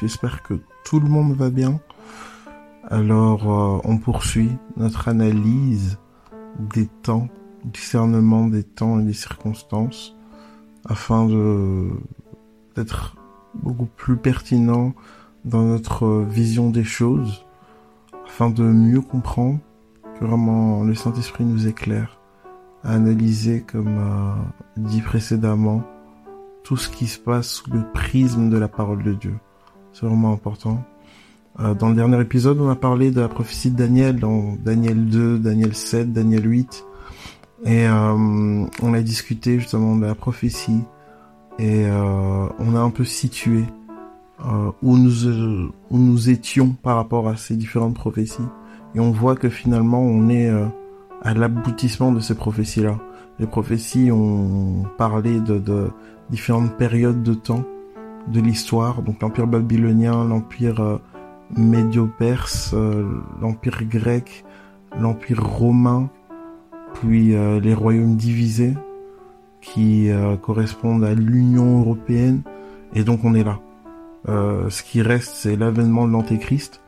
j'espère que tout le monde va bien. Alors euh, on poursuit notre analyse des temps, discernement des temps et des circonstances, afin d'être beaucoup plus pertinent dans notre vision des choses, afin de mieux comprendre que vraiment le Saint-Esprit nous éclaire à analyser, comme euh, dit précédemment, tout ce qui se passe sous le prisme de la parole de Dieu. C'est vraiment important. Euh, dans le dernier épisode, on a parlé de la prophétie de Daniel, dans Daniel 2, Daniel 7, Daniel 8. Et euh, on a discuté justement de la prophétie. Et euh, on a un peu situé où, nous, où nous étions par rapport à ces différentes prophéties. Et on voit que finalement, on est à l'aboutissement de ces prophéties-là. Les prophéties ont parlé de, de différentes périodes de temps de l'histoire, donc l'empire babylonien, l'empire euh, médio-perse, euh, l'empire grec, l'empire romain, puis euh, les royaumes divisés qui correspondent à l'Union européenne, et donc on est là. ce qui reste, c'est l'avènement de l'Antéchrist,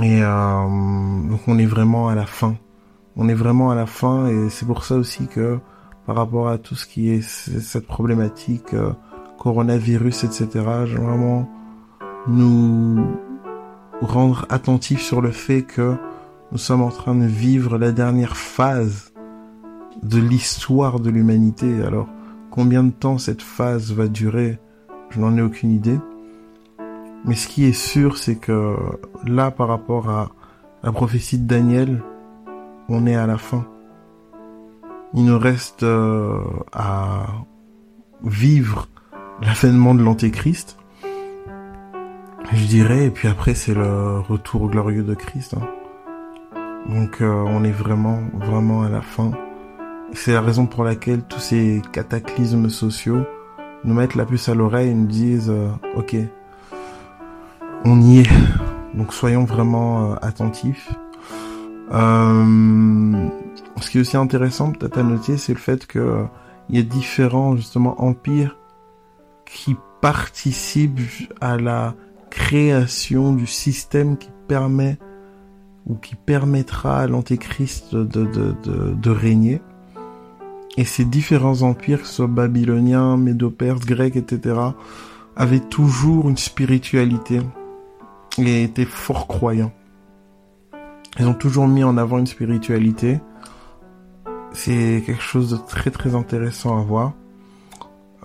et donc on est vraiment à la fin. On est vraiment à la fin, et c'est pour ça aussi que par rapport à tout ce qui est cette problématique coronavirus, etc. vraiment nous rendre attentifs sur le fait que nous sommes en train de vivre la dernière phase de l'histoire de l'humanité. Alors, combien de temps cette phase va durer, je n'en ai aucune idée. Mais ce qui est sûr, c'est que là, par rapport à la prophétie de Daniel, on est à la fin. Il nous reste euh, à vivre l'avènement de l'Antéchrist, je dirais, et puis après c'est le retour glorieux de Christ. Hein. Donc euh, on est vraiment, vraiment à la fin. C'est la raison pour laquelle tous ces cataclysmes sociaux nous mettent la puce à l'oreille et nous disent euh, ok, on y est. Donc soyons vraiment attentifs. Euh, ce qui est aussi intéressant peut-être à noter, c'est le fait que euh, il y a différents justement empires qui participent à la création du système qui permet ou qui permettra à l'antéchrist de, de, de, de, régner. Et ces différents empires, que ce soit babyloniens, médo-perses, grecs, etc., avaient toujours une spiritualité et étaient fort croyants. Ils ont toujours mis en avant une spiritualité c'est quelque chose de très très intéressant à voir.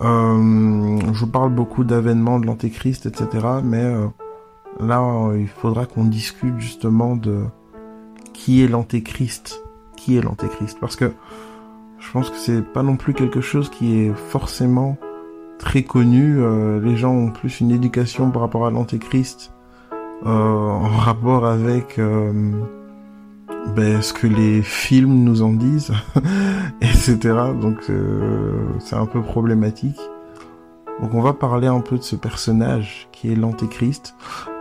Euh, je parle beaucoup d'avènements de l'antéchrist, etc. Mais euh, là, il faudra qu'on discute justement de qui est l'antéchrist. Qui est l'antéchrist? Parce que je pense que c'est pas non plus quelque chose qui est forcément très connu. Euh, les gens ont plus une éducation par rapport à l'antéchrist en rapport avec ben, ce que les films nous en disent, etc. Donc euh, c'est un peu problématique. Donc on va parler un peu de ce personnage qui est l'antéchrist.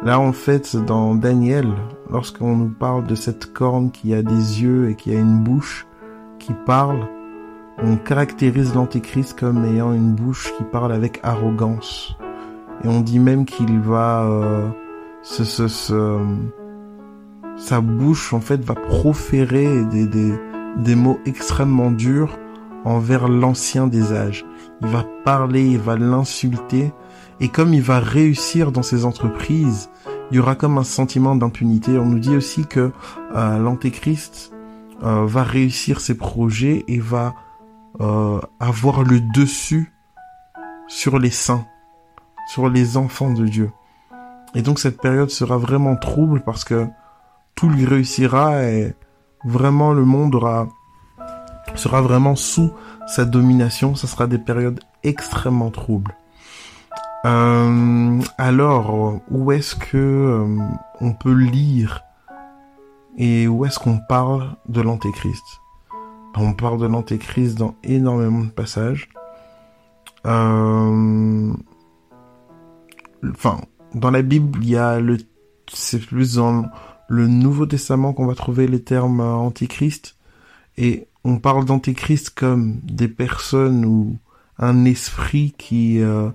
Là en fait dans Daniel, lorsqu'on nous parle de cette corne qui a des yeux et qui a une bouche qui parle, on caractérise l'antéchrist comme ayant une bouche qui parle avec arrogance. Et on dit même qu'il va euh, se, se, se sa bouche en fait va proférer des, des, des mots extrêmement durs envers l'ancien des âges. Il va parler, il va l'insulter, et comme il va réussir dans ses entreprises, il y aura comme un sentiment d'impunité. On nous dit aussi que euh, l'antéchrist euh, va réussir ses projets et va euh, avoir le dessus sur les saints, sur les enfants de Dieu. Et donc cette période sera vraiment trouble parce que tout réussira et vraiment le monde aura, sera vraiment sous sa domination. Ça sera des périodes extrêmement troubles. Euh, alors, où est-ce que euh, on peut lire et où est-ce qu'on parle de l'antéchrist? On parle de l'antéchrist dans énormément de passages. Euh, enfin, dans la Bible, il y a le, c'est plus dans le Nouveau Testament qu'on va trouver les termes euh, antichrist et on parle d'antichrist comme des personnes ou un esprit qui euh,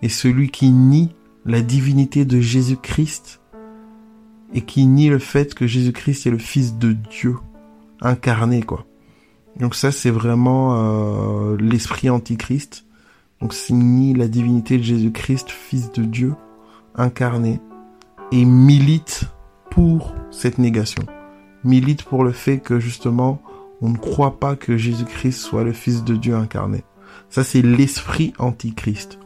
est celui qui nie la divinité de Jésus-Christ et qui nie le fait que Jésus-Christ est le Fils de Dieu incarné, quoi. Donc ça, c'est vraiment euh, l'esprit antichrist. Donc c'est nie la divinité de Jésus-Christ, Fils de Dieu incarné, et milite pour cette négation. Milite pour le fait que justement, on ne croit pas que Jésus-Christ soit le Fils de Dieu incarné. Ça, c'est l'esprit antichrist.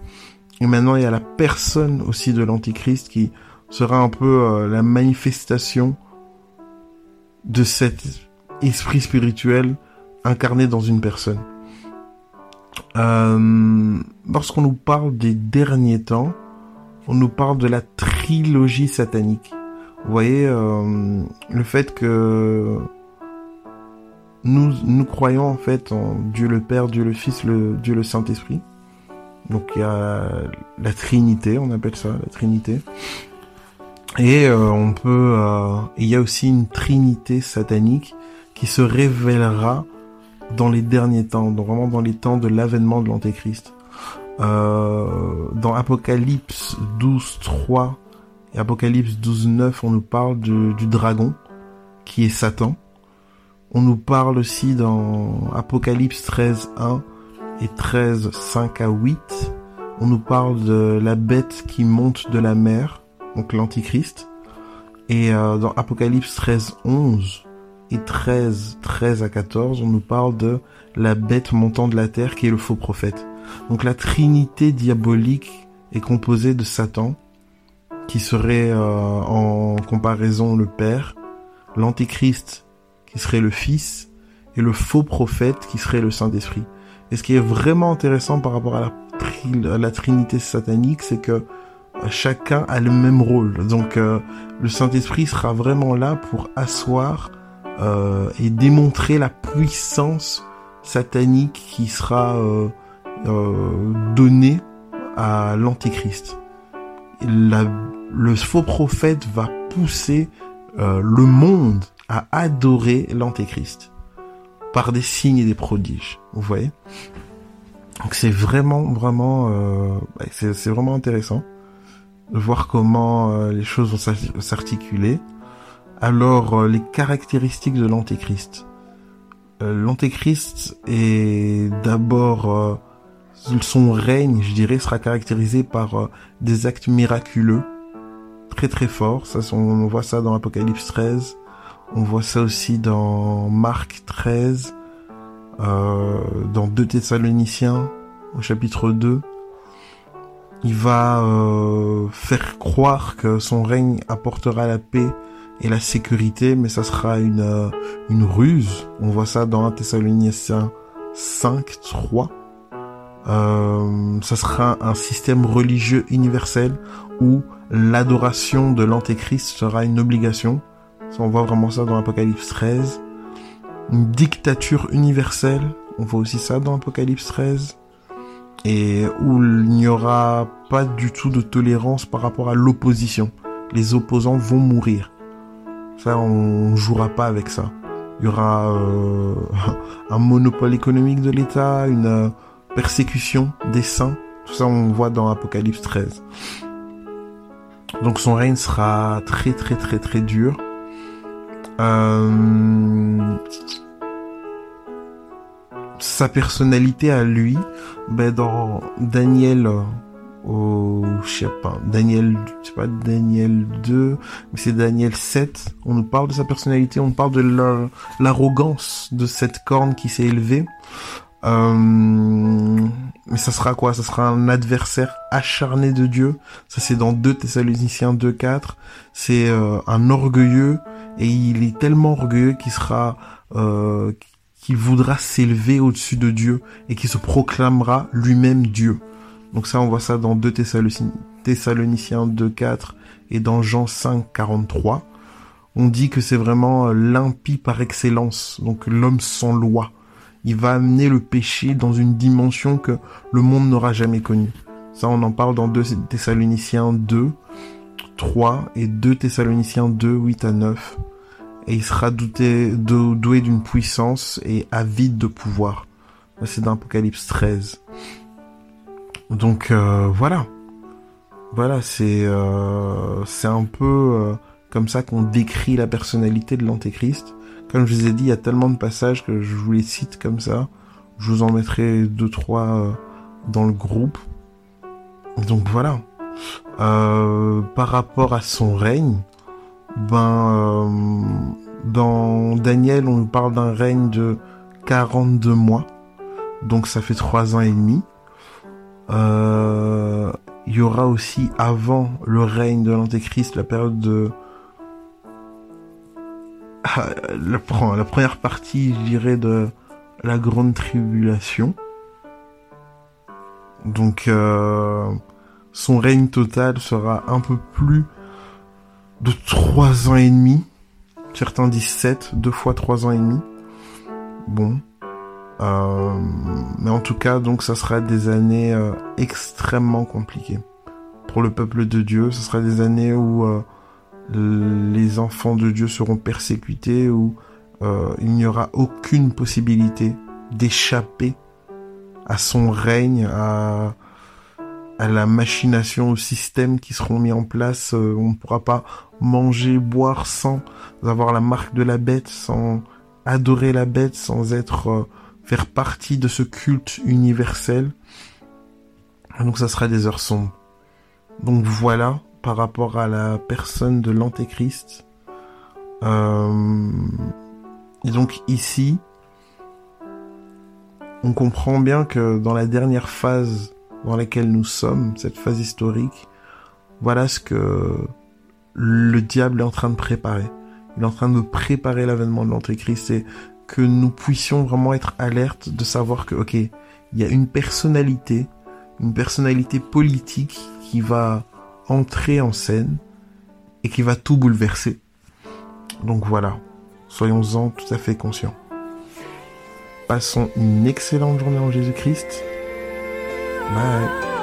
Et maintenant, il y a la personne aussi de l'antichrist qui sera un peu euh, la manifestation de cet esprit spirituel incarné dans une personne. Euh, lorsqu'on nous parle des derniers temps, on nous parle de la trilogie satanique. Vous voyez, euh, le fait que nous, nous croyons en fait en Dieu le Père, Dieu le Fils, le, Dieu le Saint-Esprit. Donc il y a la Trinité, on appelle ça la Trinité. Et euh, on peut, euh, il y a aussi une Trinité satanique qui se révélera dans les derniers temps, donc vraiment dans les temps de l'avènement de l'Antéchrist. Dans Apocalypse 12, 3 et Apocalypse 12, 9, on nous parle du, dragon qui est Satan. On nous parle aussi dans Apocalypse 13, 1 et 13, 5 à 8. On nous parle de la bête qui monte de la mer, donc l'Antichrist. Et euh, dans Apocalypse 13, 11 et 13, 13 à 14, on nous parle de la bête montant de la terre qui est le faux prophète. Donc la trinité diabolique est composée de Satan, qui serait euh, en comparaison le Père, l'Antichrist qui serait le Fils, et le faux prophète qui serait le Saint-Esprit. Et ce qui est vraiment intéressant par rapport à la, Trinité satanique, c'est que euh, chacun a le même rôle. Donc euh, le Saint-Esprit sera vraiment là pour asseoir euh, et démontrer la puissance satanique qui sera euh, donnée à l'Antéchrist. Le faux prophète va pousser le monde à adorer l'Antéchrist par des signes et des prodiges. Vous voyez? Donc c'est vraiment, vraiment, euh, c'est vraiment intéressant de voir comment euh, les choses vont s'articuler. Alors, euh, les caractéristiques de l'Antéchrist. Euh, L'Antéchrist est d'abord son règne, je dirais, sera caractérisé par des actes miraculeux, très forts. Ça, on voit ça dans Apocalypse 13. On voit ça aussi dans Marc 13, euh, dans 2 Thessaloniciens au chapitre 2. Il va euh, faire croire que son règne apportera la paix et la sécurité, mais ça sera une, euh, une ruse. On voit ça dans 1 Thessaloniciens 5, 3. Euh, ça sera un système religieux universel où l'adoration de l'antéchrist sera une obligation on voit vraiment ça dans Apocalypse 13. Une dictature universelle. On voit aussi ça dans Apocalypse 13. Et où il n'y aura pas du tout de tolérance par rapport à l'opposition. Les opposants vont mourir. Ça, on jouera pas avec ça. Il y aura euh, un monopole économique de l'État, une euh, persécution des saints. Tout ça, on voit dans Apocalypse 13. Donc son règne sera très très très très dur. Euh, sa personnalité à lui, ben dans Daniel au je sais pas Daniel je sais pas Daniel 2 mais c'est Daniel 7 on nous parle de sa personnalité on parle de l'arrogance de cette corne qui s'est élevée mais ça sera quoi? Ça sera un adversaire acharné de Dieu. Ça c'est dans 2 Thessaloniciens 2.4. C'est euh, un orgueilleux et il est tellement orgueilleux qu'il sera, euh, voudra s'élever au-dessus de Dieu et qui se proclamera lui-même Dieu. Donc ça, on voit ça dans 2 Thessaloniciens 2.4 et dans Jean 5.43. On dit que c'est vraiment euh, l'impie par excellence, donc l'homme sans loi. Il va amener le péché dans une dimension que le monde n'aura jamais connue. Ça, on en parle dans 2 Thessaloniciens 2, 3 et 2 Thessaloniciens 2, 8 à 9 et il sera doué, doué d'une puissance et avide de pouvoir. C'est dans Apocalypse 13. Donc euh, voilà, voilà, c'est euh, un peu euh, comme ça qu'on décrit la personnalité de l'antéchrist. Comme je vous ai dit, il y a tellement de passages que je vous les cite comme ça. Je vous en mettrai deux trois euh, dans le groupe. Donc voilà. par rapport à son règne, ben dans Daniel, on nous parle d'un règne de 42 mois. Donc ça fait trois ans et demi. Euh, il y aura aussi avant le règne de l'Antéchrist la période de ah, la, première partie, je dirais, de la grande tribulation. Donc euh, son règne total sera un peu plus de trois ans et demi. Certains disent sept, deux fois trois ans et demi. Bon, euh, mais en tout cas, donc, ça sera des années euh, extrêmement compliquées pour le peuple de Dieu. Ce sera des années où les enfants de Dieu seront persécutés, où il n'y aura aucune possibilité d'échapper à son règne, à, la machination, au système qui seront mis en place. on ne pourra pas manger, boire sans avoir la marque de la bête, sans adorer la bête, sans être faire partie de ce culte universel. Donc ça sera des heures sombres. Donc voilà, par rapport à la personne de l'antéchrist. Euh, et donc ici, on comprend bien que dans la dernière phase dans laquelle nous sommes, cette phase historique, voilà ce que le diable est en train de préparer. Il est en train de préparer l'avènement de l'antéchrist et que nous puissions vraiment être alertes de savoir que, ok, il y a une personnalité, une personnalité politique qui va entrer en scène et qui va tout bouleverser. Donc voilà, soyons-en tout à fait conscients. Passons une excellente journée en Jésus-Christ. Bye.